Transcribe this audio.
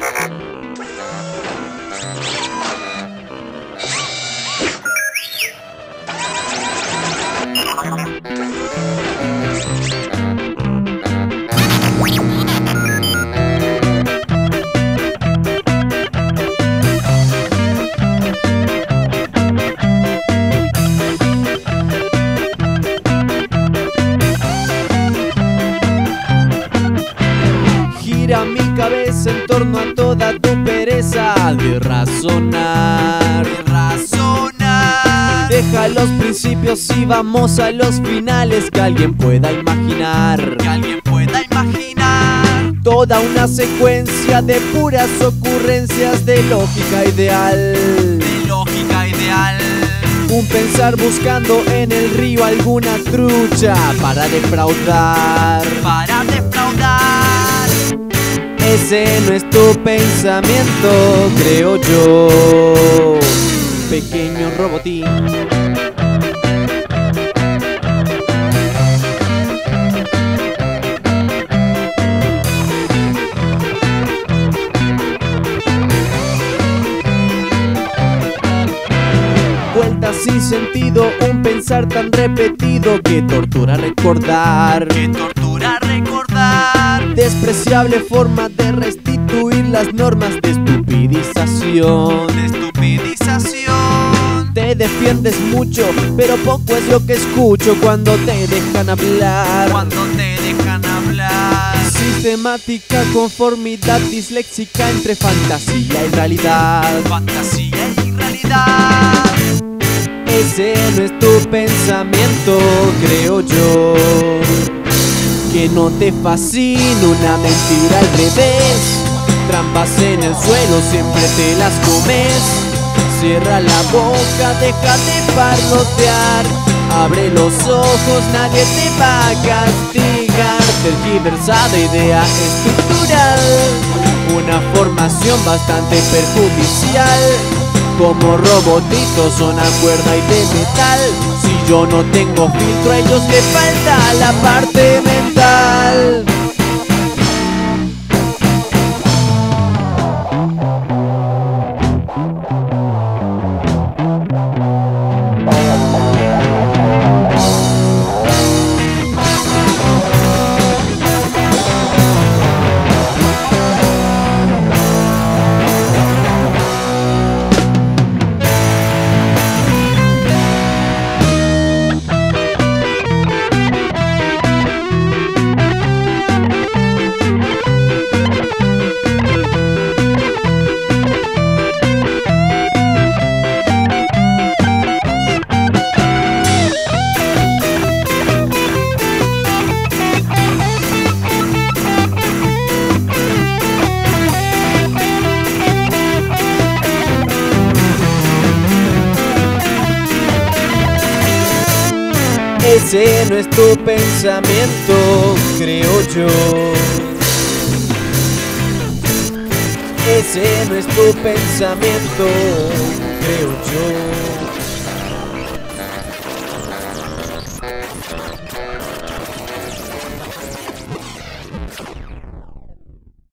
Ha ha ha! Gira mi cabeza en torno a toda tu pereza de razonar, de razonar. Deja los principios y vamos a los finales que alguien pueda imaginar, que alguien pueda imaginar. Toda una secuencia de puras ocurrencias de lógica ideal, de lógica ideal. Un pensar buscando en el río alguna trucha para defraudar, para defraudar. Ese no es tu pensamiento, creo yo. Pequeño robotín. Vueltas sin sentido, un pensar tan repetido que tortura recordar. Que tortura recordar. Despreciable forma de restituir las normas de estupidización. De estupidización. Te defiendes mucho, pero poco es lo que escucho cuando te dejan hablar. Cuando te dejan hablar. Sistemática conformidad disléxica entre fantasía y realidad. Fantasía y realidad. Ese no es tu pensamiento, creo yo. Que no te fascina una mentira al revés. Trampas en el suelo, siempre te las comes. Cierra la boca, deja de parlotear. Abre los ojos, nadie te va a castigar. Tergiversada idea estructural. Una formación bastante perjudicial. Como robotitos son a cuerda y de metal Si yo no tengo filtro a ellos le falta la parte live. Ese no es tu pensamiento, creo yo. Ese no es tu pensamiento, creo yo.